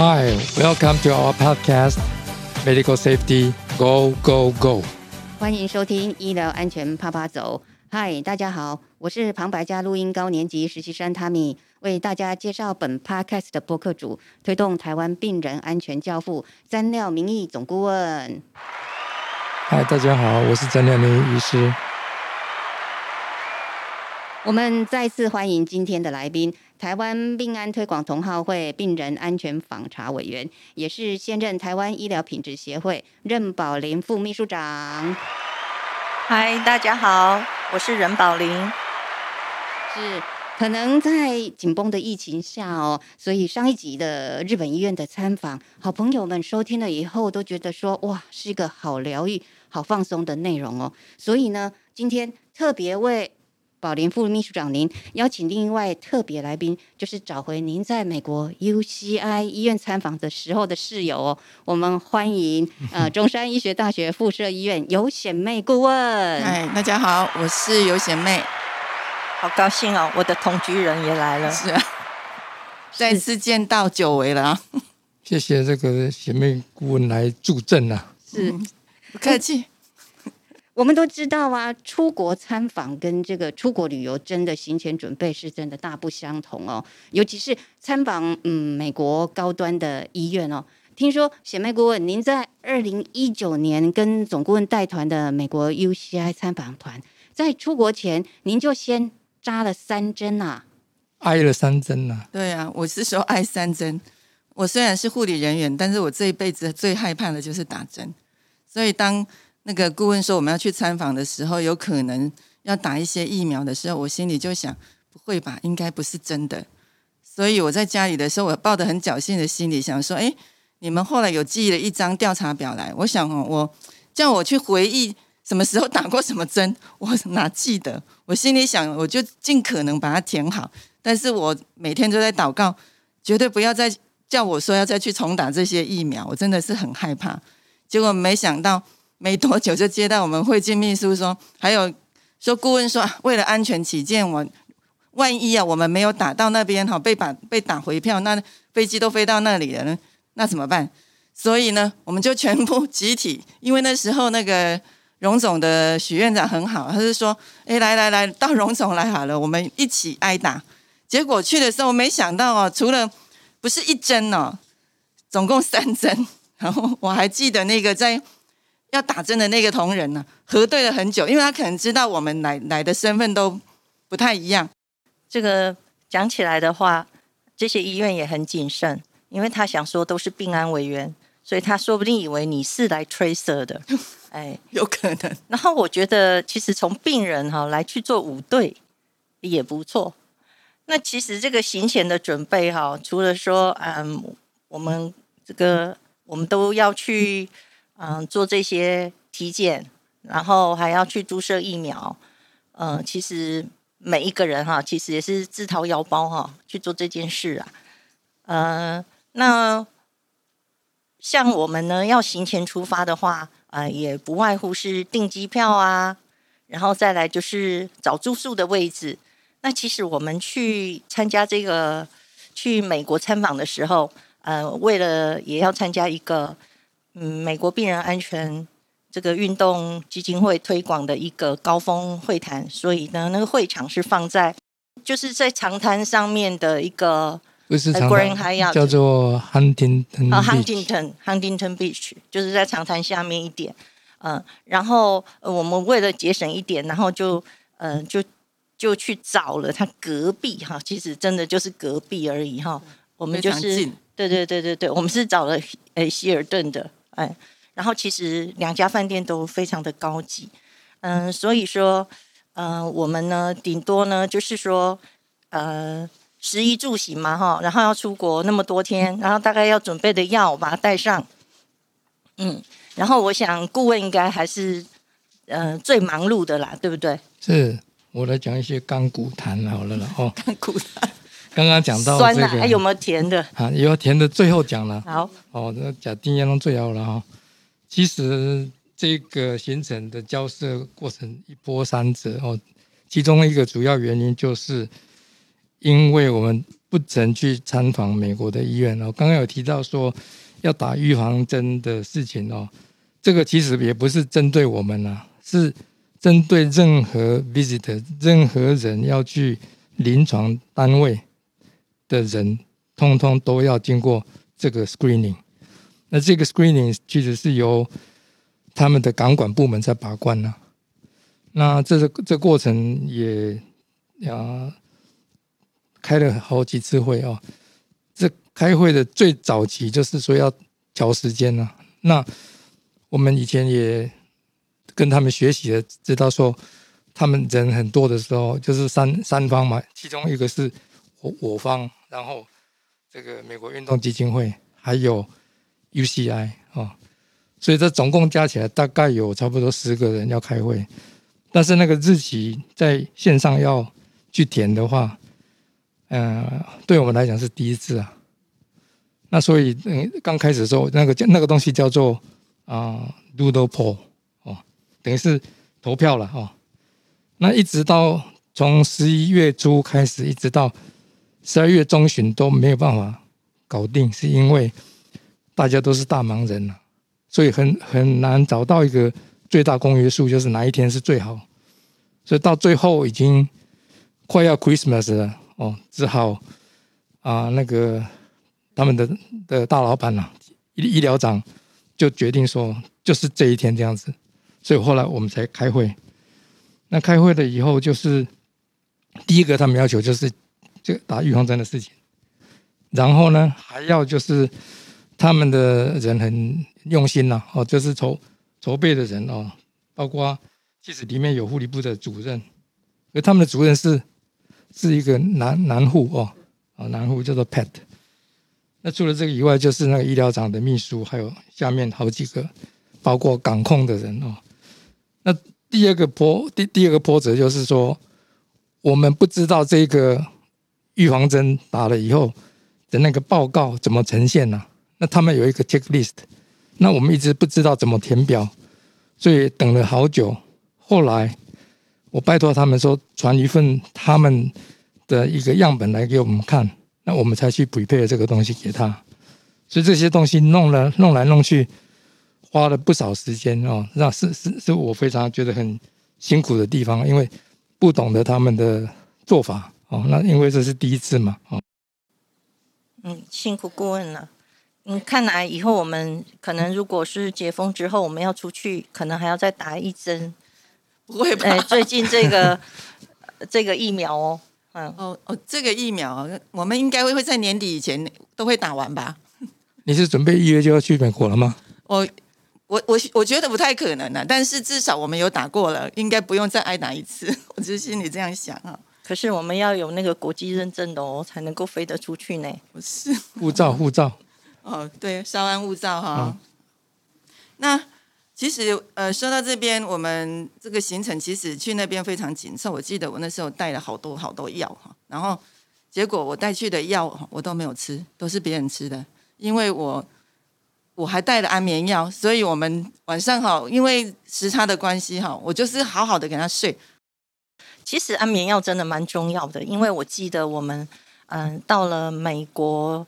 Hi, welcome to our podcast, Medical Safety Go Go Go。欢迎收听医疗安全啪啪走。Hi，，大家好，我是旁白家录音高年级实习生 Tammy，为大家介绍本 podcast 的播客主，推动台湾病人安全教父詹廖明义总顾问。嗨，大家好，我是詹廖明义医师。我们再次欢迎今天的来宾，台湾病安推广同好会病人安全访查委员，也是现任台湾医疗品质协会任宝林副秘书长。嗨，大家好，我是任宝林。是，可能在紧绷的疫情下哦，所以上一集的日本医院的参访，好朋友们收听了以后都觉得说，哇，是一个好疗愈、好放松的内容哦。所以呢，今天特别为宝林副秘书长您邀请另外特别来宾，就是找回您在美国 UCI 医院参访的时候的室友哦。我们欢迎 呃中山医学大学附设医院 尤显妹顾问。嗨，大家好，我是尤显妹。好高兴哦，我的同居人也来了。是啊，再次见到久违了啊！谢谢这个显妹顾问来助阵啊。是，不客气。我们都知道啊，出国参访跟这个出国旅游真的行前准备是真的大不相同哦。尤其是参访嗯美国高端的医院哦。听说显妹顾问，您在二零一九年跟总顾问带团的美国 UCI 参访团，在出国前您就先扎了三针呐，挨了三针呐。对啊，我是说挨三针。我虽然是护理人员，但是我这一辈子最害怕的就是打针，所以当那个顾问说我们要去参访的时候，有可能要打一些疫苗的时候，我心里就想，不会吧，应该不是真的。所以我在家里的时候，我抱着很侥幸的心理想说，哎，你们后来有寄了一张调查表来，我想哦，我叫我去回忆什么时候打过什么针，我哪记得？我心里想，我就尽可能把它填好。但是我每天都在祷告，绝对不要再叫我说要再去重打这些疫苗，我真的是很害怕。结果没想到。没多久就接到我们会进秘书说，还有说顾问说，为了安全起见，我万一啊，我们没有打到那边哈，被把被打回票，那飞机都飞到那里了，那怎么办？所以呢，我们就全部集体，因为那时候那个荣总的许院长很好，他是说，哎，来来来到荣总来好了，我们一起挨打。结果去的时候，没想到哦，除了不是一针哦，总共三针。然后我还记得那个在。要打针的那个同仁呢，核对了很久，因为他可能知道我们来来的身份都不太一样。这个讲起来的话，这些医院也很谨慎，因为他想说都是病安委员，所以他说不定以为你是来 tracer 的，哎，有可能。然后我觉得，其实从病人哈来去做五对也不错。那其实这个行前的准备哈，除了说嗯，我们这个我们都要去。嗯，嗯做这些体检，然后还要去注射疫苗。嗯，其实每一个人哈，其实也是自掏腰包哈去做这件事啊。呃，那像我们呢，要行前出发的话，啊，也不外乎是订机票啊，然后再来就是找住宿的位置。那其实我们去参加这个去美国参访的时候，呃，为了也要参加一个。嗯，美国病人安全这个运动基金会推广的一个高峰会谈，所以呢，那个会场是放在就是在长滩上面的一个，不是长滩，叫做 Huntington 啊，Huntington Huntington Beach，就是在长滩下面一点。嗯，然后我们为了节省一点，然后就嗯就就去找了他隔壁哈，其实真的就是隔壁而已哈。我们就是对对对对对，我们是找了诶希尔顿的。哎，然后其实两家饭店都非常的高级，嗯，所以说，嗯，我们呢，顶多呢，就是说，呃，食衣住行嘛，哈，然后要出国那么多天，然后大概要准备的药，把它带上，嗯，然后我想顾问应该还是，呃，最忙碌的啦，对不对？是我来讲一些钢骨谈好了了，哦，钢骨谈。刚刚讲到酸的，还有没有甜的？啊，有甜的，最后讲了。好，哦，那讲丁彦龙最好了哈。其实这个行程的交涉过程一波三折哦，其中一个主要原因就是因为我们不曾去参访美国的医院哦。刚刚有提到说要打预防针的事情哦，这个其实也不是针对我们啊，是针对任何 visitor 任何人要去临床单位的人，通通都要经过这个 screening。那这个 screening 其实是由他们的港管部门在把关呢。那这个这过程也啊开了好几次会哦。这开会的最早期就是说要调时间呢。那我们以前也跟他们学习的，知道说他们人很多的时候，就是三三方嘛，其中一个是我我方，然后这个美国运动基金会还有。UCI 啊，所以这总共加起来大概有差不多十个人要开会，但是那个日期在线上要去填的话，嗯，对我们来讲是第一次啊。那所以嗯，刚开始的时候，那个叫那个东西叫做啊，Doodle Poll 哦，等于是投票了哦。那一直到从十一月初开始，一直到十二月中旬都没有办法搞定，是因为。大家都是大忙人了，所以很很难找到一个最大公约数，就是哪一天是最好。所以到最后已经快要 Christmas 了哦，只好啊那个他们的的大老板呐，医医疗长就决定说，就是这一天这样子。所以后来我们才开会。那开会了以后，就是第一个他们要求就是就打预防针的事情，然后呢还要就是。他们的人很用心呐，哦，就是筹筹备的人哦，包括其实里面有护理部的主任，而他们的主任是是一个男男护哦，啊，男护叫做 Pat。那除了这个以外，就是那个医疗长的秘书，还有下面好几个，包括港控的人哦。那第二个波第第二个波折就是说，我们不知道这个预防针打了以后的那个报告怎么呈现呢？那他们有一个 checklist，那我们一直不知道怎么填表，所以等了好久。后来我拜托他们说传一份他们的一个样本来给我们看，那我们才去匹配这个东西给他。所以这些东西弄了弄来弄去，花了不少时间哦。那是是是我非常觉得很辛苦的地方，因为不懂得他们的做法哦。那因为这是第一次嘛，哦。嗯，辛苦顾问了。嗯，看来以后我们可能如果是解封之后，我们要出去，可能还要再打一针。不会吧？哎，最近这个 这个疫苗哦，嗯，哦哦，这个疫苗我们应该会会在年底以前都会打完吧？你是准备一月就要去美国了吗？我我我我觉得不太可能啊，但是至少我们有打过了，应该不用再挨打一次。我就是心里这样想啊。可是我们要有那个国际认证的哦，才能够飞得出去呢。不是护照，护照。哦，对，稍安勿躁哈。那其实呃，说到这边，我们这个行程其实去那边非常紧凑。我记得我那时候带了好多好多药哈，然后结果我带去的药我都没有吃，都是别人吃的，因为我我还带了安眠药，所以我们晚上哈，因为时差的关系哈，我就是好好的给他睡。其实安眠药真的蛮重要的，因为我记得我们嗯到了美国。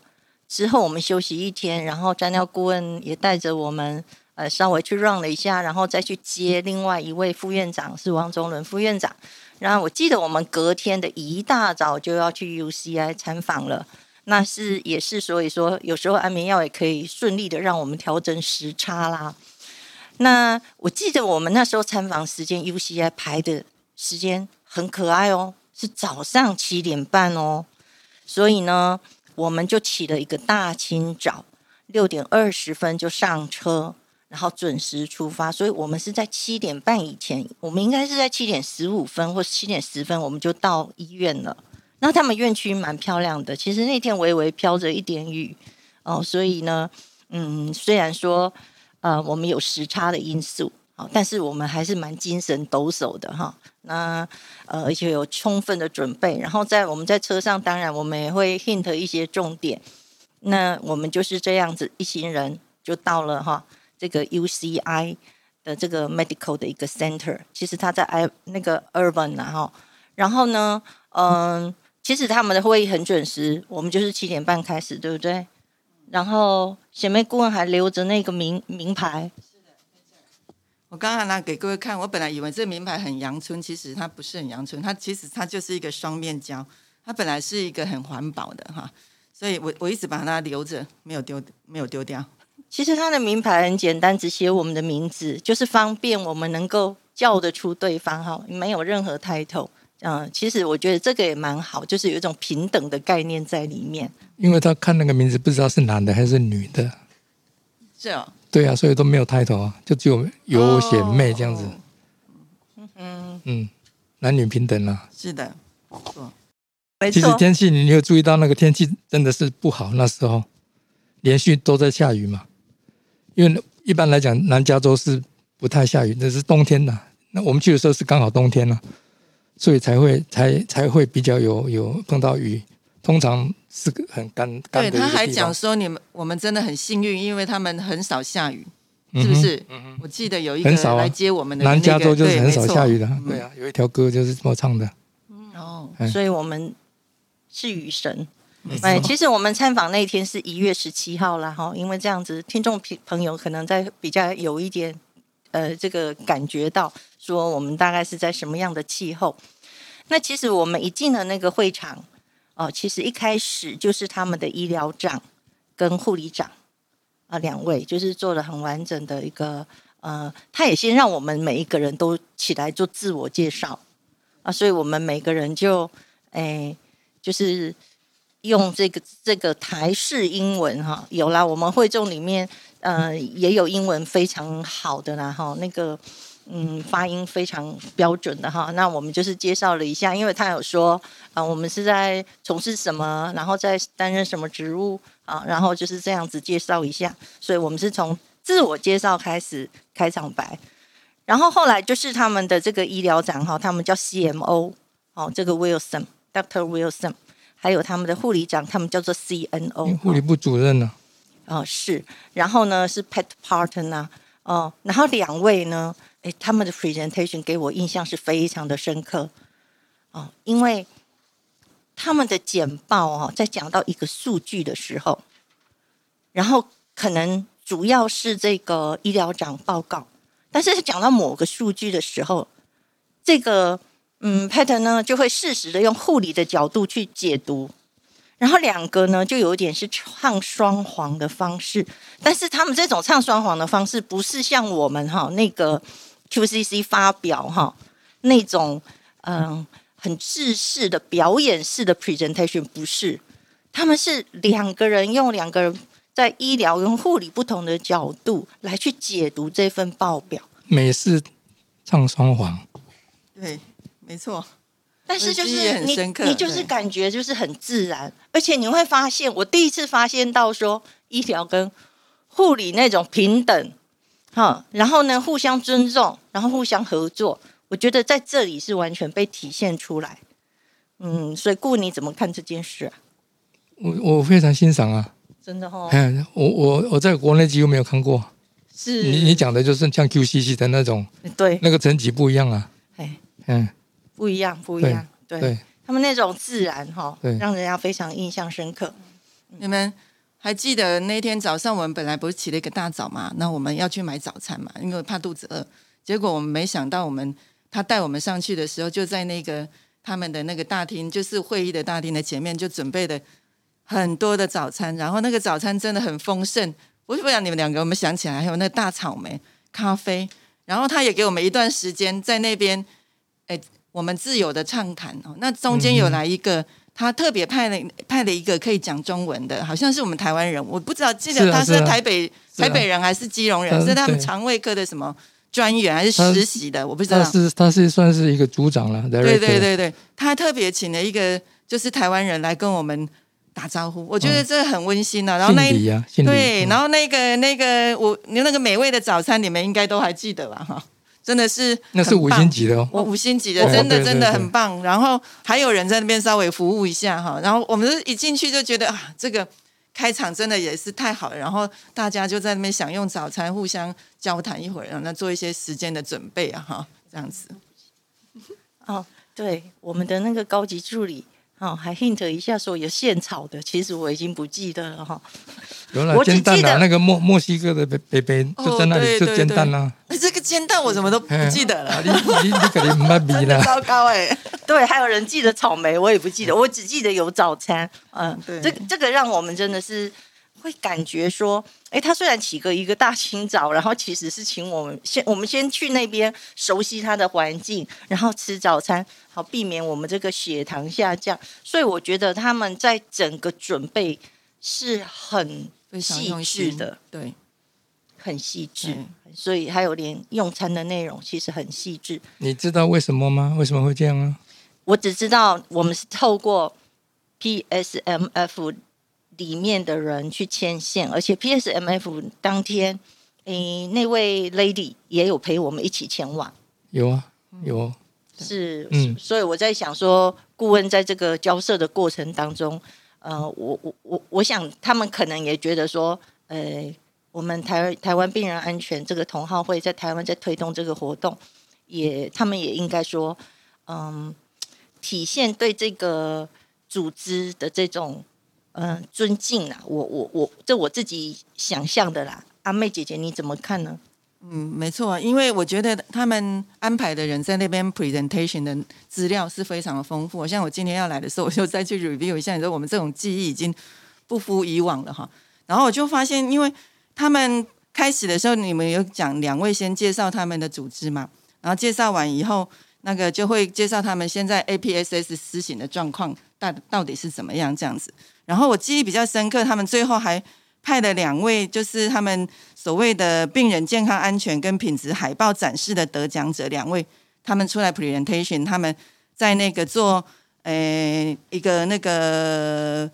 之后我们休息一天，然后詹尿顾问也带着我们，呃，稍微去 run 了一下，然后再去接另外一位副院长，是王宗伦副院长。然后我记得我们隔天的一大早就要去 UCI 参访了，那是也是所以说，有时候安眠药也可以顺利的让我们调整时差啦。那我记得我们那时候参访时间 UCI 排的时间很可爱哦，是早上七点半哦，所以呢。我们就起了一个大清早，六点二十分就上车，然后准时出发。所以，我们是在七点半以前，我们应该是在七点十五分或七点十分，我们就到医院了。那他们院区蛮漂亮的，其实那天微微飘着一点雨哦，所以呢，嗯，虽然说呃我们有时差的因素。但是我们还是蛮精神抖擞的哈，那呃而且有充分的准备，然后在我们在车上，当然我们也会 hint 一些重点。那我们就是这样子一行人就到了哈这个 UCI 的这个 medical 的一个 center，其实它在 I 那个 urban 啊哈，然后呢，嗯。其实他们的会议很准时，我们就是七点半开始，对不对？然后前面顾问还留着那个名名牌，我刚刚拿给各位看，我本来以为这名牌很阳春，其实它不是很阳春，它其实它就是一个双面胶，它本来是一个很环保的哈，所以我我一直把它留着，没有丢没有丢掉。其实它的名牌很简单，只写我们的名字，就是方便我们能够叫得出对方哈，没有任何 title。嗯，其实我觉得这个也蛮好，就是有一种平等的概念在里面。因为他看那个名字不知道是男的还是女的，是哦，对啊，所以都没有 title 啊，就只有有显妹这样子。嗯，嗯，男女平等啊。是的，没错。其实天气你有注意到那个天气真的是不好，那时候连续都在下雨嘛。因为一般来讲，南加州是不太下雨，那是冬天的。那我们去的时候是刚好冬天了。所以才会才才会比较有有碰到雨，通常是个很干干的对，他还讲说你们我们真的很幸运，因为他们很少下雨，是不是？我记得有一个很少啊来接我们的、南加州就是很少下雨。的对啊，有一条歌就是这么唱的。哦哎，所以我们是雨神。哎，其实我们参访那一天是一月十七号啦，哈，因为这样子，听众朋朋友可能在比较有一点呃，这个感觉到说我们大概是在什么样的气候。那其实我们一进了那个会场，哦，其实一开始就是他们的医疗长跟护理长啊两位，就是做了很完整的一个呃，他也先让我们每一个人都起来做自我介绍啊，所以我们每个人就哎就是用这个这个台式英文哈，有啦，我们会众里面呃也有英文非常好的啦哈，那个。嗯，发音非常标准的哈。那我们就是介绍了一下，因为他有说啊、我们是在从事什么，然后在担任什么职务啊，然后就是这样子介绍一下。所以我们是从自我介绍开始开场白，然后后来就是他们的这个医疗长哈，他们叫 CMO 哦，这个 Wilson Doctor Wilson，还有他们的护理长，他们叫做 CNO 护理部主任呢、哦，是，然后呢是 Pet Partner 啊，哦，然后两位呢，诶，他们的 presentation 给我印象是非常的深刻，哦，因为他们的简报哦，在讲到一个数据的时候，然后可能主要是这个医疗长报告，但是讲到某个数据的时候，这个嗯 Pet 呢就会适时的用护理的角度去解读，然后两个呢，就有点是唱双簧的方式，但是他们这种唱双簧的方式，不是像我们哈那个 QCC 发表哈那种嗯很制式的表演式的 presentation，不是，他们是两个人用两个人在医疗跟护理不同的角度来去解读这份报表，美式唱双簧，对，没错。但是就是你很深刻你就是感觉就是很自然，而且你会发现，我第一次发现到说医疗跟护理那种平等，哈，然后呢互相尊重，然后互相合作，我觉得在这里是完全被体现出来。嗯，所以顾你怎么看这件事啊？我我非常欣赏啊。真的哦，嗯，我我我在国内几乎没有看过。是你你讲的就是像 QCC 的那种，对，那个层级不一样啊。哎，嗯，不一样，不一样，对对，他们那种自然哈对，让人家非常印象深刻。你们还记得那天早上我们本来不是起了一个大早嘛？那我们要去买早餐嘛，因为怕肚子饿。结果我们没想到，我们他带我们上去的时候，就在那个他们的那个大厅，就是会议的大厅的前面，就准备了很多的早餐。然后那个早餐真的很丰盛，我不知道你们两个我们想起来，还有那个大草莓、咖啡。然后他也给我们一段时间在那边，哎，我们自由的畅谈哦。那中间有来一个。他特别派了派了一个可以讲中文的，好像是我们台湾人，我不知道，记得他是台北、台北人还是基隆人，嗯是他们肠胃科的什么专员还是实习的，我不知道他。是他是算是一个组长了，对对对对，他还特别请了一个就是台湾人来跟我们打招呼，我觉得这很温馨啊。然后那对，嗯然后那个那个我那个美味的早餐，你们应该都还记得吧？哈，真的是那是五星级的哦。我五星级的，真的真的对很棒。然后还有人在那边稍微服务一下哈，然后我们一进去就觉得啊，这个开场真的也是太好了。然后大家就在那边享用早餐，互相交谈一会儿，然后那做一些时间的准备啊哈，这样子。哦，对，我们的那个高级助理哦，还 hint 一下说有现炒的，其实我已经不记得了哈。有了我只煎蛋啊，记得那个墨墨西哥的北北北就在那里就煎蛋啊。哎这个煎蛋我怎么都不记得了，啊你你你肯定没比了。糟糕哎、对，还有人记得草莓，我也不记得，我只记得有早餐。嗯，对这这个让我们真的是会感觉说，哎，他虽然起个一个大清早，然后其实是请我们先我们先去那边熟悉他的环境，然后吃早餐，好避免我们这个血糖下降。所以我觉得他们在整个准备是很细致的，，对，很细致嗯。所以还有连用餐的内容其实很细致。你知道为什么吗？为什么会这样啊？我只知道我们是透过 PSMF 里面的人去牵线，而且 PSMF 当天，诶，那位 lady 也有陪我们一起前往。有啊，有啊。是，嗯所以我在想说，顾问在这个交涉的过程当中，呃，我我我我想他们可能也觉得说，呃，我们台台湾病人安全这个同好会在台湾在推动这个活动，也他们也应该说，嗯，体现对这个组织的这种嗯、呃尊敬啦。我我我这我自己想象的啦。阿妹姐姐你怎么看呢？嗯，没错，因为我觉得他们安排的人在那边 presentation 的资料是非常的丰富。像我今天要来的时候，我就再去 review 一下，你说我们这种记忆已经不复以往了哈。然后我就发现，因为他们开始的时候，你们有讲两位先介绍他们的组织嘛，然后介绍完以后，那个就会介绍他们现在 APSS 施行的状况到到底是怎么样这样子。然后我记忆比较深刻，他们最后还派了两位，就是他们所谓的病人健康安全跟品质海报展示的得奖者，两位他们出来 presentation，他们在那个做呃一个那个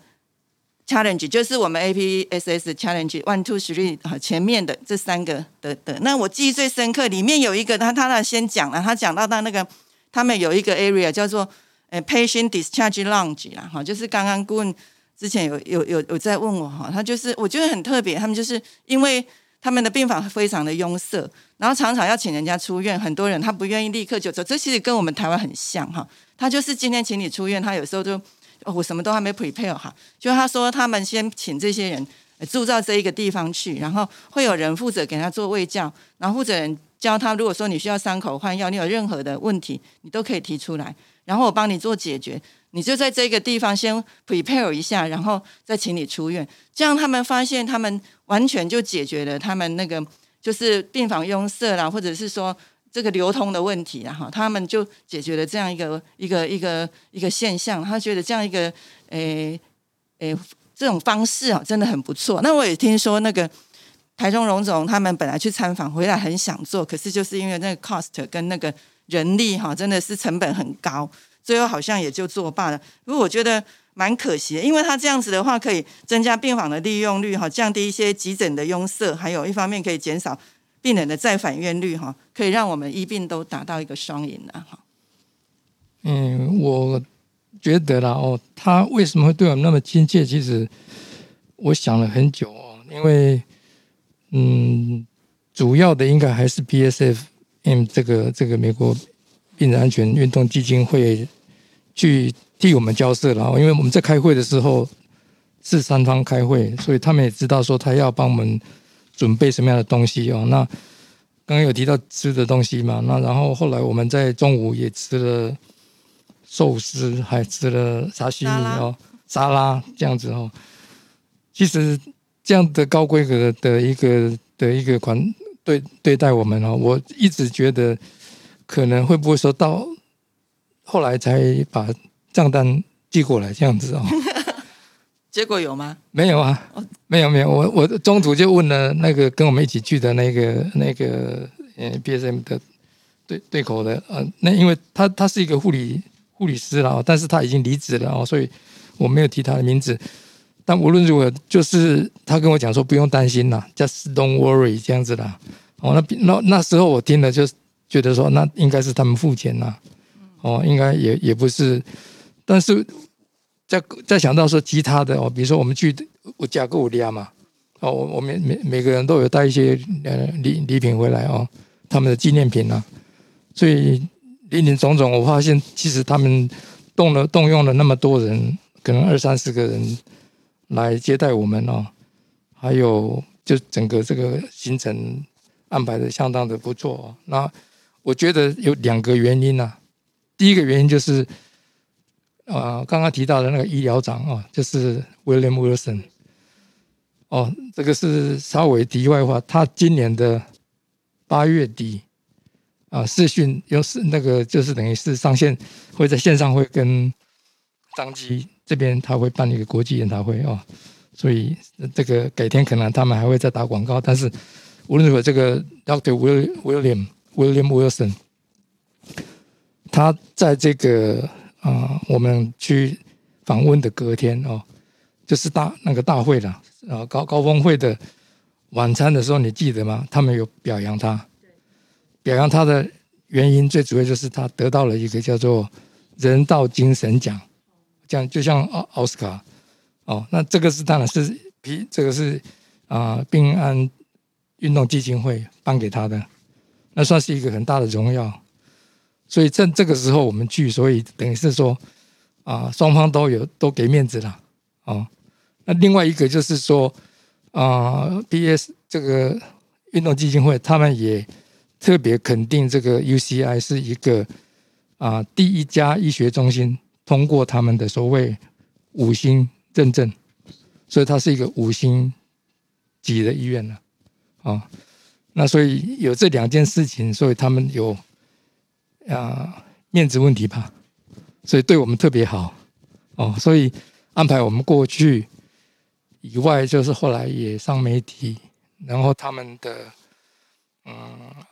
challenge，就是我们 APSS challenge one two three 啊前面的这三个的的。那我记忆最深刻，里面有一个他他那先讲了，他讲到他那个他们有一个 area 叫做呃 patient discharge lounge 啦，哈，就是刚刚顾问。之前有有有有在问我哈，他就是我觉得很特别，他们就是因为他们的病房非常的拥塞，然后常常要请人家出院，很多人他不愿意立刻就走，这其实跟我们台湾很像哈。他就是今天请你出院，他有时候就、我什么都还没 prepare 哈，就他说他们先请这些人住到这一个地方去，然后会有人负责给他做卫教，然后负责人教他，如果说你需要伤口换药，你有任何的问题，你都可以提出来，然后我帮你做解决。你就在这个地方先 prepare 一下，然后再请你出院。这样他们发现，他们完全就解决了他们那个就是病房拥塞啦，或者是说这个流通的问题啦，哈，他们就解决了这样一个一个一个一个现象。他觉得这样一个诶诶这种方式啊，真的很不错。那我也听说那个台中荣总他们本来去参访回来很想做，可是就是因为那个 cost 跟那个人力哈，真的是成本很高。最后好像也就作罢了，不过我觉得蛮可惜，因为他这样子的话，可以增加病房的利用率哈，降低一些急诊的拥塞，还有一方面可以减少病人的再返院率哈，可以让我们医病都达到一个双赢的哈。嗯，我觉得啦哦，他为什么会对我们那么亲切？其实我想了很久哦，因为嗯，主要的应该还是 PSFM 这个这个美国病人安全运动基金会去替我们交涉了哦，因为我们在开会的时候是三方开会，所以他们也知道说他要帮我们准备什么样的东西哦。那刚刚有提到吃的东西嘛，那然后后来我们在中午也吃了。寿司还吃了沙西米哦，沙拉这样子哦。其实这样的高规格的一个的一个款对对待我们哦，我一直觉得可能会不会说到后来才把账单寄过来这样子哦。结果有吗？没有啊，没有没有，我我中途就问了那个跟我们一起去的那个那个呃 BSM 的对对口的呃，那因为他他是一个护理。护理师了，但是他已经离职了哦，所以我没有提他的名字。但无论如何，就是他跟我讲说不用担心啦，just don't worry 这样子啦。哦，那那那时候我听了就觉得说，那应该是他们付钱啦。哦，应该也也不是。但是再再想到说其他的哦，比如说我们去我加购利亚嘛，哦，我我们每每个人都有带一些呃礼礼品回来哦，他们的纪念品啊，所以。林林总总，我发现其实他们动了动用了那么多人，可能二三十个人来接待我们哦，还有就整个这个行程安排的相当的不错哦。那我觉得有两个原因呐、第一个原因就是，呃，刚刚提到的那个医疗长哦，就是 William Wilson。哦，这个是稍微题外话，他今年的八月底啊，视讯又是那个就是等于是上线，会在线上会跟张基这边他会办一个国际研讨会哦，所以这个改天可能他们还会再打广告，但是无论如何，这个 Dr. Will William William Wilson，他在这个啊、我们去访问的隔天哦，就是大那个大会了，啊高高峰会的晚餐的时候，你记得吗？他们有表扬他，表扬他的原因最主要就是他得到了一个叫做人道精神奖，这样就像奥奥斯卡哦，那这个是当然是皮这个是啊病安运动基金会颁给他的，那算是一个很大的荣耀。所以趁这个时候我们去，所以等于是说啊，双方都有都给面子了啊。那另外一个就是说啊，BS 这个运动基金会他们也特别肯定这个 UCI 是一个啊第一家医学中心通过他们的所谓五星认证，所以它是一个五星级的医院了啊。那所以有这两件事情，所以他们有啊面子问题吧，所以对我们特别好。哦，所以安排我们过去以外，就是后来也上媒体，然后他们的嗯，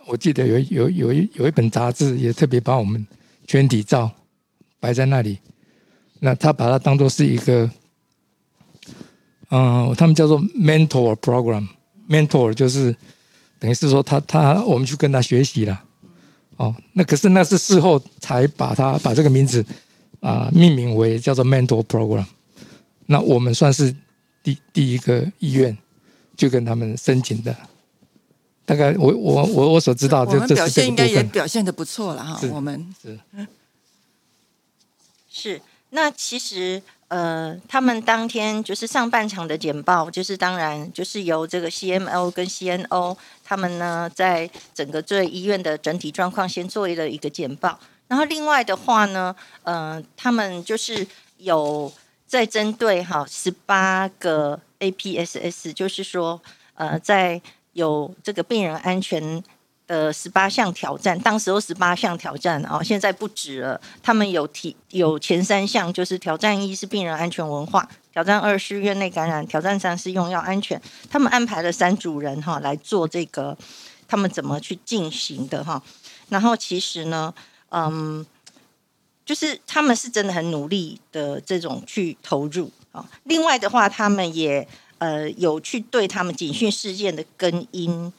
我记得有有有一有一本杂志也特别把我们全体照摆在那里，那他把它当做是一个嗯，他们叫做 mentor program，mentor 就是等于是说他他我们去跟他学习了。哦，那可是那是事后才把它把这个名字啊、命名为叫做 Mentor Program。那我们算是第第一个医院就跟他们申请的。大概我我我我所知道，我们表现应该。也表现的不错了哈。我们是，那其实呃，他们当天就是上半场的简报，就是当然就是由这个 CMO 跟 CNO 他们呢，在整个这医院的整体状况先做了一个简报，然后另外的话呢，呃，他们就是有在针对哈十八个 APSS，就是说呃，在有这个病人安全的十八项挑战，当时候十八项挑战啊、现在不止了。他们有提有前三项，就是挑战一是病人安全文化，挑战二是院内感染，挑战三是用药安全。他们安排了三组人哈来做这个，他们怎么去进行的哈。然后其实呢，嗯，就是他们是真的很努力的这种去投入啊。另外的话，他们也呃有去对他们警讯事件的根因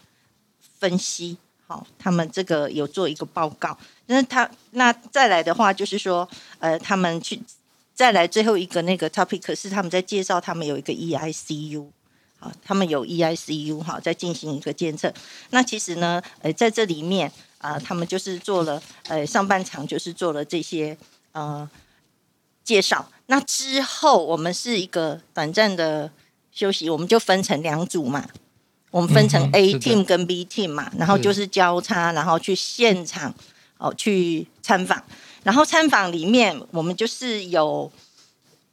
分析，好，他们这个有做一个报告。那他那再来的话，就是说，呃，他们去再来最后一个那个 topic 是他们在介绍他们有一个 EICU，。好，他们有 E EICU 哈，在进行一个监测。那其实呢，呃，在这里面啊、他们就是做了呃上半场就是做了这些呃介绍。那之后我们是一个短暂的休息，我们就分成两组嘛，我们分成 A team 跟 B team 嘛，然后就是交叉，然后去现场哦去参访。然后参访里面，我们就是有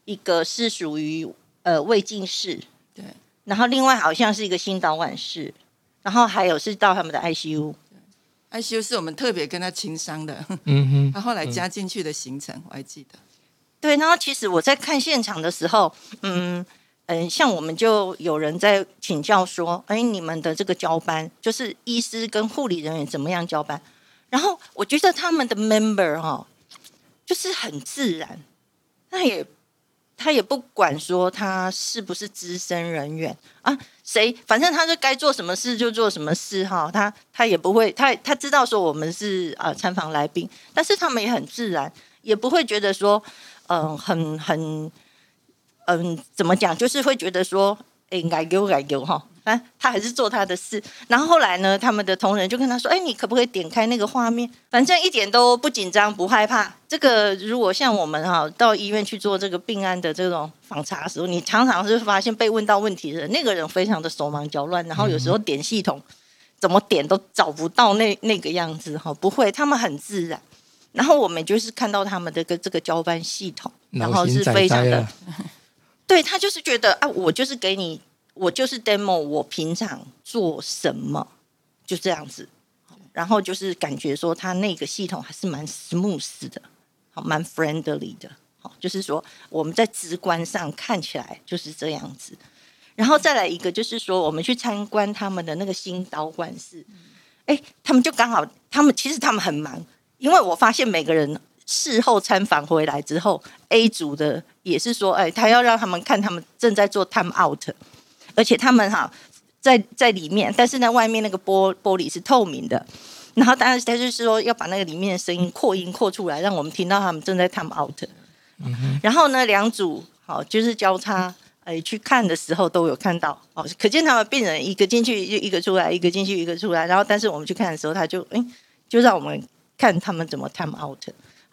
一个是属于呃胃镜室，对，然后另外好像是一个心导管室，然后还有是到他们的 ICU。ICU 是我们特别跟他情商的，嗯哼，他后来加进去的行程我还记得。对，然后其实我在看现场的时候，嗯嗯，像我们就有人在请教说，哎，你们的这个交班，就是医师跟护理人员怎么样交班？然后我觉得他们的 member 哈、就是很自然，他也他也不管说他是不是资深人员啊，谁反正他就该做什么事就做什么事哈，他他也不会，他他知道说我们是啊参访来宾，但是他们也很自然，也不会觉得说。嗯，很很，嗯，怎么讲？就是会觉得说，哎，改给我改给我哈。啊，他还是做他的事。然后后来呢，他们的同仁就跟他说：“哎，你可不可以点开那个画面？反正一点都不紧张，不害怕。这个如果像我们哈到医院去做这个病案的这种访查的时候，你常常是发现被问到问题的那个人非常的手忙脚乱，然后有时候点系统怎么点都找不到那那个样子哈。不会，他们很自然。然后我们就是看到他们的个这个交班系统，然后是非常的，对他就是觉得啊，我就是给你。”我就是 demo，我平常做什么就这样子，然后就是感觉说他那个系统还是蛮 smooth 的，好，蛮 friendly 的，好，就是说我们在直观上看起来就是这样子。然后再来一个就是说，我们去参观他们的那个新导管室，哎，他们就刚好，他们其实他们很忙，因为我发现每个人事后参访回来之后，A 组的也是说，哎，他要让他们看他们正在做 time out。而且他们哈在在里面，但是呢，外面那个玻玻璃是透明的。然后当然他就是说要把那个里面的声音扩音扩出来，让我们听到他们正在 time out。然后呢，两组好就是交叉哎去看的时候都有看到哦，可见他们病人一个进去就一个出来，一个进去一个出来。然后但是我们去看的时候，他就哎就让我们看他们怎么 time out。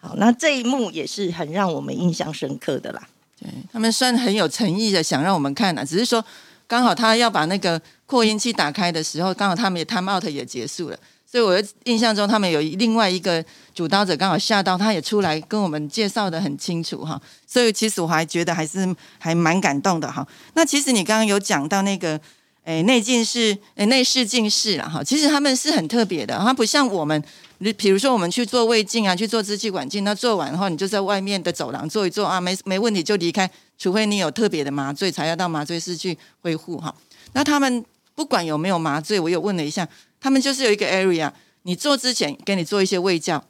好，那这一幕也是很让我们印象深刻的啦。对他们算很有诚意的想让我们看的，只是说。刚好他要把那个扩音器打开的时候，刚好他们也 time out 也结束了，所以我印象中他们有另外一个主刀者刚好下到，他也出来跟我们介绍的很清楚哈，所以其实我还觉得还是还蛮感动的哈。那其实你刚刚有讲到那个诶内镜室诶内视镜室了哈，其实他们是很特别的，它不像我们。你比如说，我们去做胃镜啊，去做支气管镜，那做完后，你就在外面的走廊坐一坐啊，没没问题就离开，除非你有特别的麻醉，才要到麻醉室去恢复哈。那他们不管有没有麻醉，我有问了一下，他们就是有一个 area，你做之前给你做一些胃教，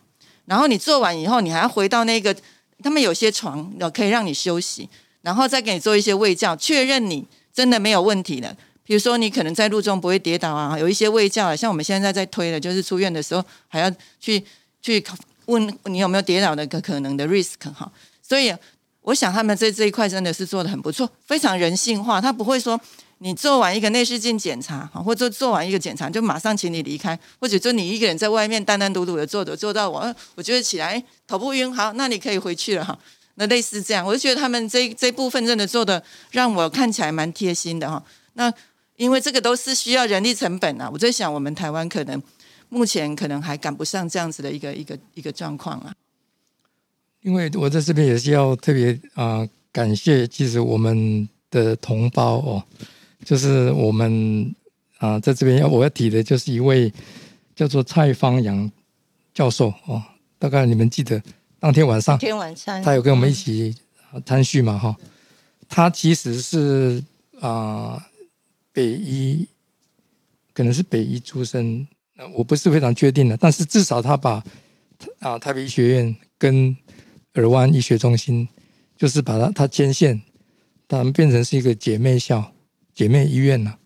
然后你做完以后，你还要回到那个，他们有些床可以让你休息，然后再给你做一些胃教，确认你真的没有问题了。比如说，你可能在路中不会跌倒啊，有一些胃教啊，像我们现在在推的，就是出院的时候还要去去问你有没有跌倒的可可能的 risk 哈。所以我想他们在这一块真的是做的很不错，非常人性化。他不会说你做完一个内视镜检查，或者做完一个检查就马上请你离开，或者就你一个人在外面单单独独的坐着，坐到我我觉得起来头不晕，好，那你可以回去了哈。那类似这样，我就觉得他们这这部分真的做的让我看起来蛮贴心的哈。那因为这个都是需要人力成本啊，我在想，我们台湾可能目前可能还赶不上这样子的一个一个一个状况啊。因为我在这边也是要特别啊感谢，其实我们的同胞哦，就是我们啊在这边要我要提的就是一位叫做蔡方阳教授哦，大概你们记得当天晚上，天晚上他有跟我们一起参叙嘛哈，他其实是啊。北医可能是北医出身，我不是非常确定的，但是至少他把啊台北医学院跟耳湾医学中心，就是把它它牵线，他们变成是一个姐妹校、姐妹医院了。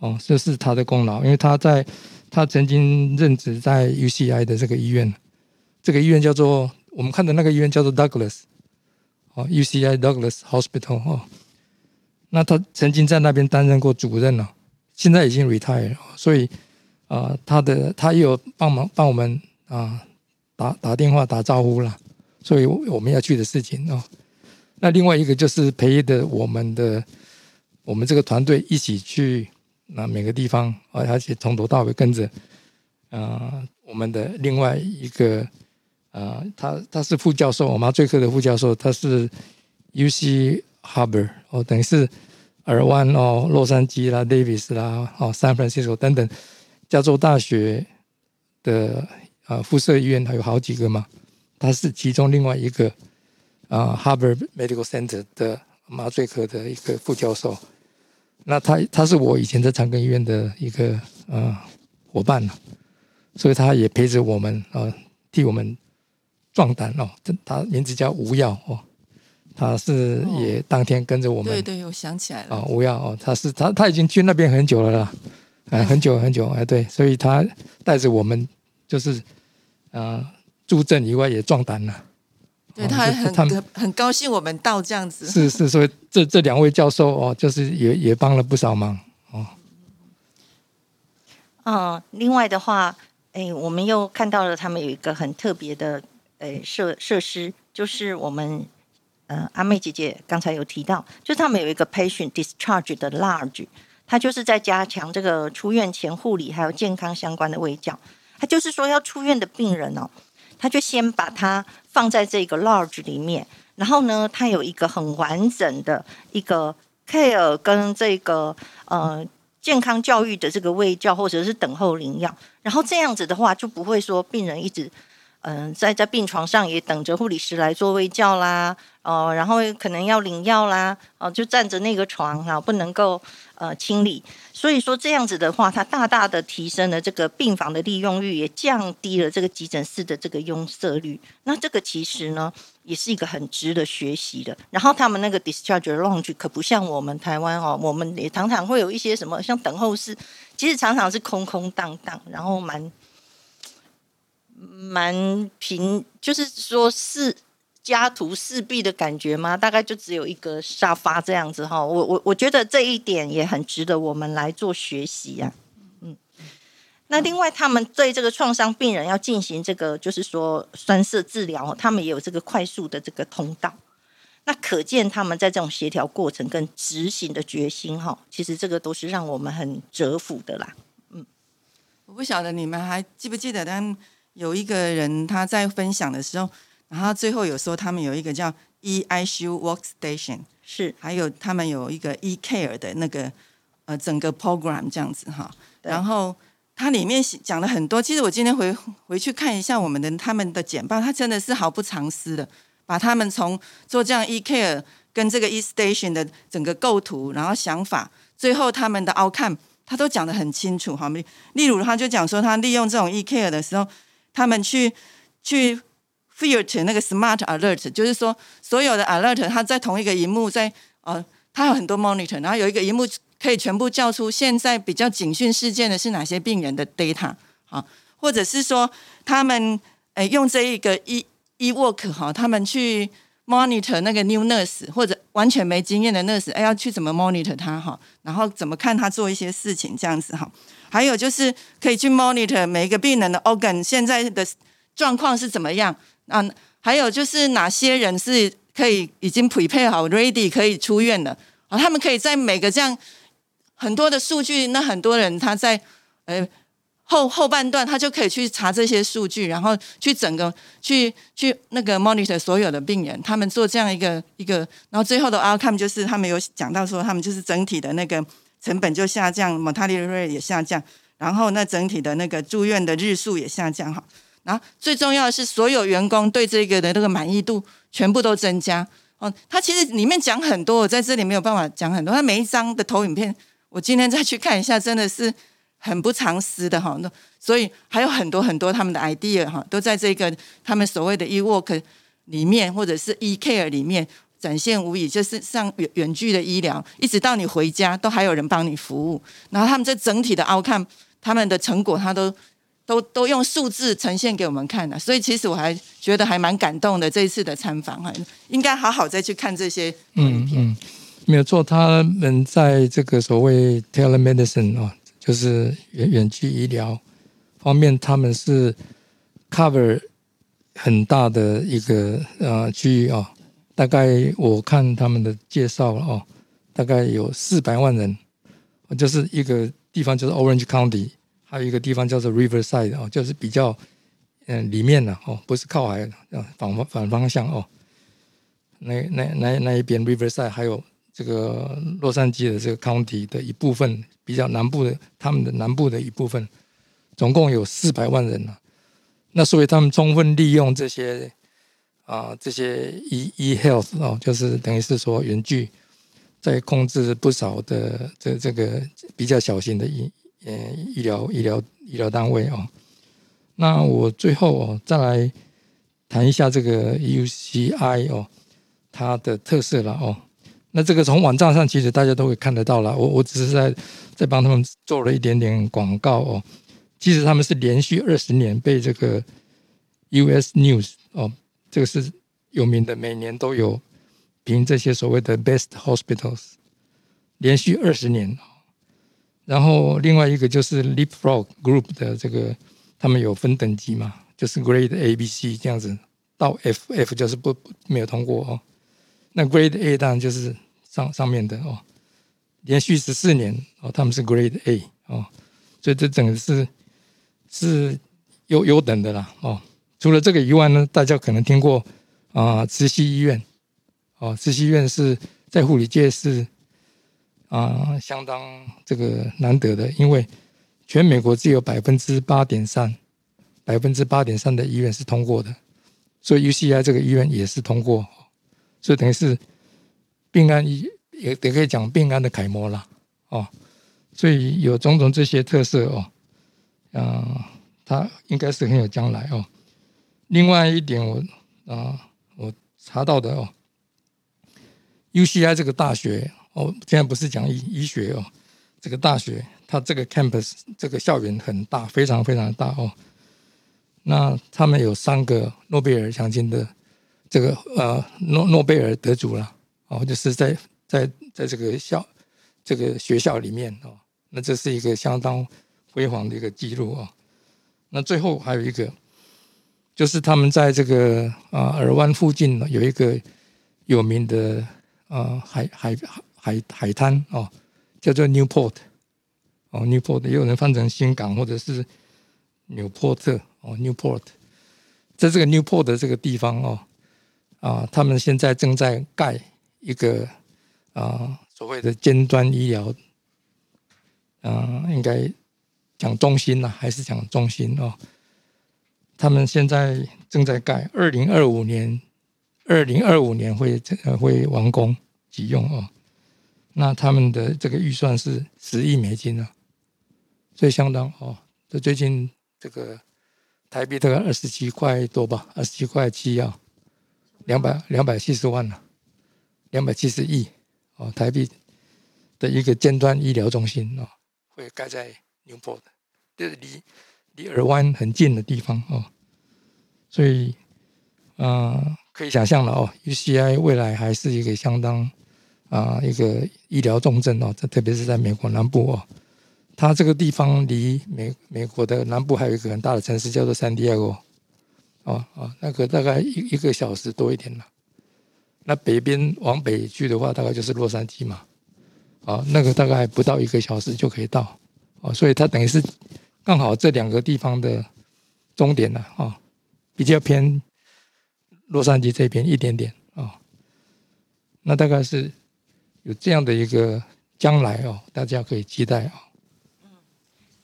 哦，这是他的功劳，因为他在他曾经任职在 UCI 的这个医院，这个医院叫做我们看的那个医院叫做 Douglas，哦，UCI Douglas Hospital 哦。那他曾经在那边担任过主任了，现在已经 retire 了，所以啊，他的他也有帮忙帮我们啊打打电话打招呼了，所以我们要去的事情哦。那另外一个就是陪着我们的我们这个团队一起去那每个地方，而且从头到尾跟着啊我们的另外一个啊，他他是副教授，我麻醉科的副教授，他是 U C Harbor 哦，等于是。尔湾哦，洛杉矶啦，Davis 啦，哦，San Francisco 等等，加州大学的啊辐射医院它有好几个嘛，他是其中另外一个啊 Harbor Medical Center 的麻醉科的一个副教授。那他他是我以前在长庚医院的一个啊伙伴了，所以他也陪着我们啊，替我们壮胆哦。他名字叫吴耀哦。他是也当天跟着我们，对对，我想起来了。哦，吴耀哦，他是他他已经去那边很久了啦，啊，很久很久哎，对，所以他带着我们就是啊助阵以外也壮胆了，对他很他很很高兴我们到这样子。是是，所以这这两位教授哦，就是也也帮了不少忙哦。嗯，另外的话，哎，我们又看到了他们有一个很特别的诶设设施，就是我们呃阿妹姐姐刚才有提到，就是他们有一个 patient discharge 的 large，它就是在加强这个出院前护理还有健康相关的卫教。它就是说要出院的病人哦，他就先把它放在这个 large 里面，然后呢，它有一个很完整的一个 care 跟这个呃。健康教育的这个卫教，或者是等候领药，然后这样子的话，就不会说病人一直嗯在在病床上也等着护理师来做喂教啦，哦，然后可能要领药啦，哦，就站着那个床哈，不能够呃清理。所以说这样子的话，它大大的提升了这个病房的利用率，也降低了这个急诊室的这个拥塞率。那这个其实呢？也是一个很值得学习的。然后他们那个 discharge lounge 可不像我们台湾哦，我们也常常会有一些什么像等候室，其实常常是空空荡荡，然后蛮蛮平，就是说是家徒四壁的感觉吗？大概就只有一个沙发这样子哈。我我我觉得这一点也很值得我们来做学习呀。嗯那另外，他们对这个创伤病人要进行这个，就是说栓塞治疗，他们也有这个快速的这个通道。那可见他们在这种协调过程跟执行的决心，哈，其实这个都是让我们很折服的啦。嗯，我不晓得你们还记不记得，当有一个人他在分享的时候，然后最后有说他们有一个叫 EICU Workstation，是，还有他们有一个 eCare 的那个呃整个 program 这样子哈，然后。它里面讲了很多，其实我今天回回去看一下我们的他们的简报，它真的是毫不藏私的，把他们从做这样 e care 跟这个 e station 的整个构图，然后想法，最后他们的 outcome，他都讲得很清楚哈。例如他就讲说，他利用这种 e care 的时候，他们去去 filter 那个 smart alert，就是说所有的 alert，它在同一个荧幕，在呃，它有很多 monitor，然后有一个荧幕。可以全部叫出现在比较警讯事件的是哪些病人的 data 啊，或者是说他们诶用这一个 e e work 哈，他们去 monitor 那个 new nurse 或者完全没经验的 nurse，哎要去怎么 monitor 他哈，然后怎么看他做一些事情这样子哈，还有就是可以去 monitor 每一个病人的 organ 现在的状况是怎么样啊，还有就是哪些人是可以已经匹配好 ready 可以出院的啊，他们可以在每个这样。很多的数据，那很多人他在呃后后半段，他就可以去查这些数据，然后去整个去去那个 monitor 所有的病人，他们做这样一个一个，然后最后的 outcome 就是他们有讲到说，他们就是整体的那个成本就下降，mortality rate 也下降，然后那整体的那个住院的日数也下降哈，然后最重要的是所有员工对这个的那个满意度全部都增加哦。他其实里面讲很多，我在这里没有办法讲很多，他每一张的投影片。我今天再去看一下，真的是很不常识的哈。那所以还有很多很多他们的 idea 哈，都在这个他们所谓的 e work 里面，或者是 e care 里面展现无疑。就是像远远距的医疗，一直到你回家都还有人帮你服务。然后他们这整体的 outcome，他们的成果，他都都都用数字呈现给我们看的。所以其实我还觉得还蛮感动的。这一次的参访哈，应该好好再去看这些影片。没有错，他们在这个所谓 telemedicine 啊，就是远远距医疗方面，他们是 cover 很大的一个呃区域啊。大概我看他们的介绍了哦，大概有四百万人，就是一个地方就是 Orange County，还有一个地方叫做 Riverside 哦，就是比较嗯里面的哦，不是靠海啊反反方向哦，那那那那一边 Riverside 还有。这个洛杉矶的这个 county 的一部分，比较南部的，他们的南部的一部分，总共有四百万人了。那所以他们充分利用这些啊，这些 e e health 哦，就是等于是说远距在控制不少的这这个比较小型的医呃医疗医疗医疗单位哦。那我最后哦再来谈一下这个 UCI 哦，它的特色了哦。那这个从网站上其实大家都会看得到了，我我只是在在帮他们做了一点点广告哦。其实他们是连续二十年被这个 U.S. News 哦，这个是有名的，每年都有评这些所谓的 best hospitals，连续二十年。然后另外一个就是 Leapfrog Group 的这个，他们有分等级嘛，就是 Grade A、B、C 这样子，到 F，F 就是不没有通过哦。那 Grade A 当然就是上上面的哦，连续十四年哦，他们是 Grade A 哦，所以这整个是是优优等的啦哦。除了这个以外呢，大家可能听过啊，慈溪医院哦，慈溪医院是在护理界是啊相当这个难得的，因为全美国只有百分之八点三，百分之八点三的医院是通过的，所以 UCI 这个医院也是通过。所以等于是病安医也也可以讲病安的楷模了哦，所以有种种这些特色哦，嗯，它应该是很有将来哦。另外一点，我啊，我查到的哦，UCI 这个大学哦，现在不是讲医医学哦，这个大学它这个 campus 这个校园很大，非常非常大哦。那他们有三个诺贝尔奖金的。这个呃诺诺贝尔得主了哦，就是在在在这个校这个学校里面哦，那这是一个相当辉煌的一个记录哦。那最后还有一个，就是他们在这个啊尔湾附近有一个有名的啊海海海海滩哦，叫做 Newport 哦 Newport 也有人翻成新港或者是纽波特哦 Newport，在这个 Newport 的这个地方哦。啊，他们现在正在盖一个啊所谓的尖端医疗，嗯，应该讲中心呢，还是讲中心哦？他们现在正在盖，二零二五年，二零二五年会会完工启用哦。那他们的这个预算是十亿美金啊，所以相当哦。这最近这个台币大概二十七块多吧，二十七块七啊。两百两百七十万了，两百七十亿哦，台币的一个尖端医疗中心哦，会盖在纽波的，就是离离尔湾很近的地方哦，所以啊，可以想象了哦，UCI 未来还是一个相当啊一个医疗重镇哦，这特别是在美国南部哦，它这个地方离美美国的南部还有一个很大的城市叫做三迪亚哥。哦哦，那个大概一一个小时多一点了。那北边往北去的话，大概就是洛杉矶嘛。啊，那个大概不到一个小时就可以到。哦，所以它等于是刚好这两个地方的终点了。啊，比较偏洛杉矶这边一点点。啊，那大概是有这样的一个将来哦，大家可以期待啊。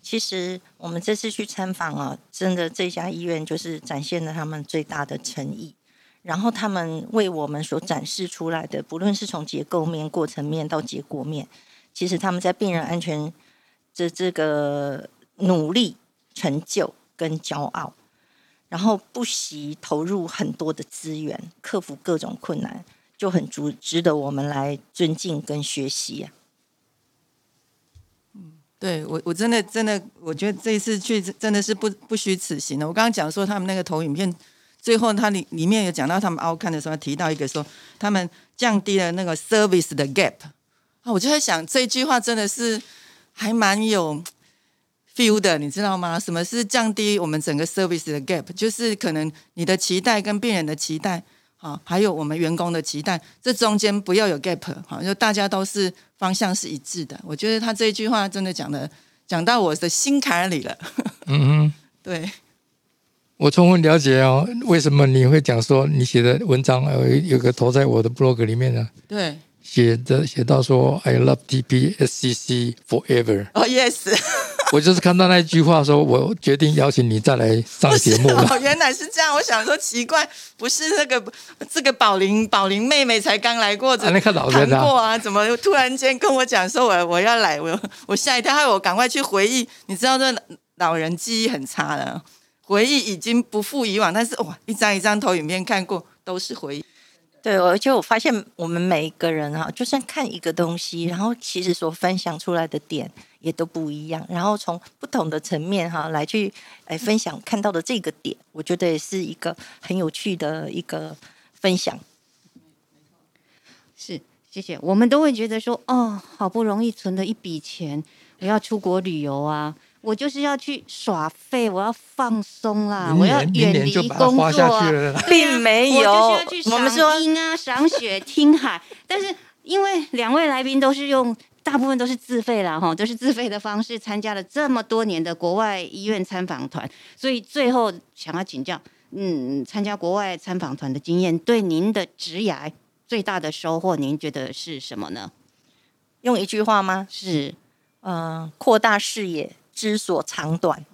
其实我们这次去参访啊，真的这家医院就是展现了他们最大的诚意。然后他们为我们所展示出来的，不论是从结构面、过程面到结果面，其实他们在病人安全的这个努力、成就跟骄傲，然后不惜投入很多的资源，克服各种困难，就很足值得我们来尊敬跟学习啊。对我，我真的真的，我觉得这一次去真的是不不虚此行的。我刚刚讲说他们那个投影片，最后他里里面有讲到他们凹看的时候提到一个说，他们降低了那个 service 的 gap 啊，我就在想这句话真的是还蛮有 feel 的，你知道吗？什么是降低我们整个 service 的 gap？就是可能你的期待跟病人的期待。好，还有我们员工的期待，这中间不要有 gap，好，就大家都是方向是一致的。我觉得他这一句话真的讲的讲到我的心坎里了。嗯嗯，对，我充分了解哦，为什么你会讲说你写的文章有有个投在我的 blog 里面呢？对，写的写到说 I love TPSCC forever。哦，yes。我就是看到那句话，说我决定邀请你再来上节目了。原来是这样，我想说奇怪，不是那个这个宝林宝林妹妹才刚来过，那个老人过啊，怎么突然间跟我讲说我我要来，我我吓一跳，害我赶快去回忆。你知道这老人记忆很差的，回忆已经不复以往，但是哇，一张一张投影片看过，都是回忆。对，而且我发现我们每一个人啊，就算看一个东西，然后其实所分享出来的点也都不一样，然后从不同的层面哈来去哎分享看到的这个点，我觉得也是一个很有趣的一个分享。是，谢谢。我们都会觉得说，哦，好不容易存了一笔钱，我要出国旅游啊，我就是要去耍废，我要放松啦，我要远离工把它花作并没有我就是要去我们说赏樱啊、赏雪、听海。但是因为两位来宾都是用大部分都是自费啦，哈，都是自费的方式参加了这么多年的国外医院参访团，所以最后想要请教，嗯，参加国外参访团的经验对您的职涯最大的收获，您觉得是什么呢？用一句话吗？是嗯、扩大视野，知所长短。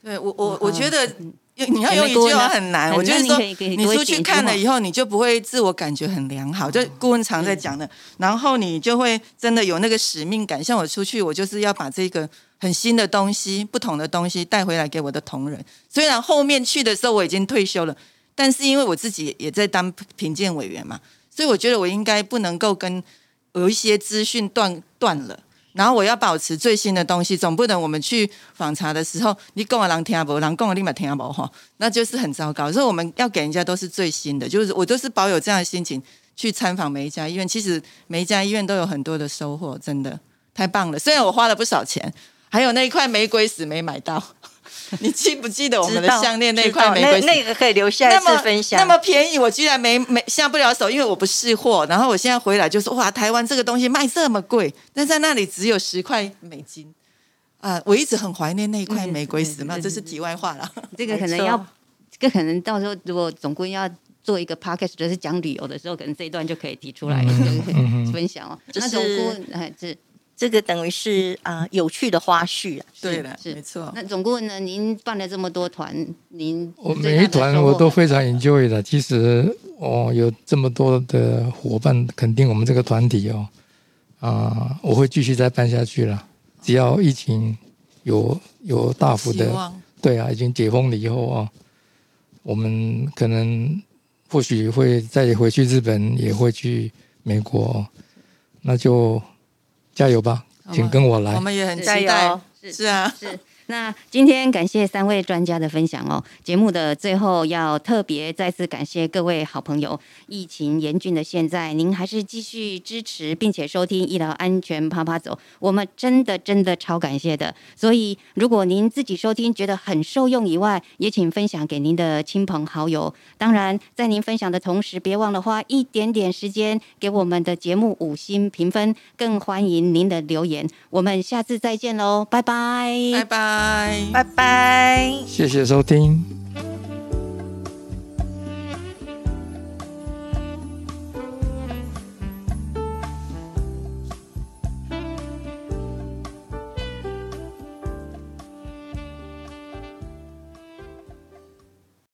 对我我我觉得用你要有用一句话很难，我就是说你出去看了以后，你就不会自我感觉很良好，就顾问常在讲的，然后你就会真的有那个使命感。像我出去，我就是要把这个很新的东西、不同的东西带回来给我的同仁。虽然后面去的时候我已经退休了，但是因为我自己也在当评鉴委员嘛，所以我觉得我应该不能够跟有一些资讯断断了。然后我要保持最新的东西，总不能我们去访查的时候，你讲的人听不，人讲的立马听不哈，那就是很糟糕。所以我们要给人家都是最新的，就是我都是保有这样的心情去参访每一家医院。其实每一家医院都有很多的收获，真的太棒了。虽然我花了不少钱，还有那一块玫瑰石没买到，你记不记得我们的项链那一块玫瑰？那那个可以留下一那么次分享。那么便宜，我居然没没下不了手，因为我不识货。然后我现在回来就说，哇，台湾这个东西卖这么贵，但在那里只有十块美金。啊，我一直很怀念那一块嗯玫瑰石嘛，这是题外话了。这个可能要，这个可能到时候如果总归要做一个 podcast，就是讲旅游的时候，可能这一段就可以提出来、分享哦。就是那总顾问哎是这个等于是啊、有趣的花絮啊。对的，是没错。那总顾问呢？您办了这么多团，您我每一团我都非常 enjoy 的。其实哦，有这么多的伙伴，肯定我们这个团体哦，啊、我会继续再办下去了。只要疫情有有大幅的，对啊，已经解封了以后啊，我们可能或许会再回去日本，也会去美国，那就加油吧，请跟我来我。们也很期待。是是啊，是。那今天感谢三位专家的分享哦。节目的最后要特别再次感谢各位好朋友。疫情严峻的现在，您还是继续支持并且收听医疗安全啪啪走，我们真的真的超感谢的。所以如果您自己收听觉得很受用以外，也请分享给您的亲朋好友。当然，在您分享的同时，别忘了花一点点时间给我们的节目五星评分，更欢迎您的留言。我们下次再见喽，拜拜，拜拜拜。拜拜。谢谢收听。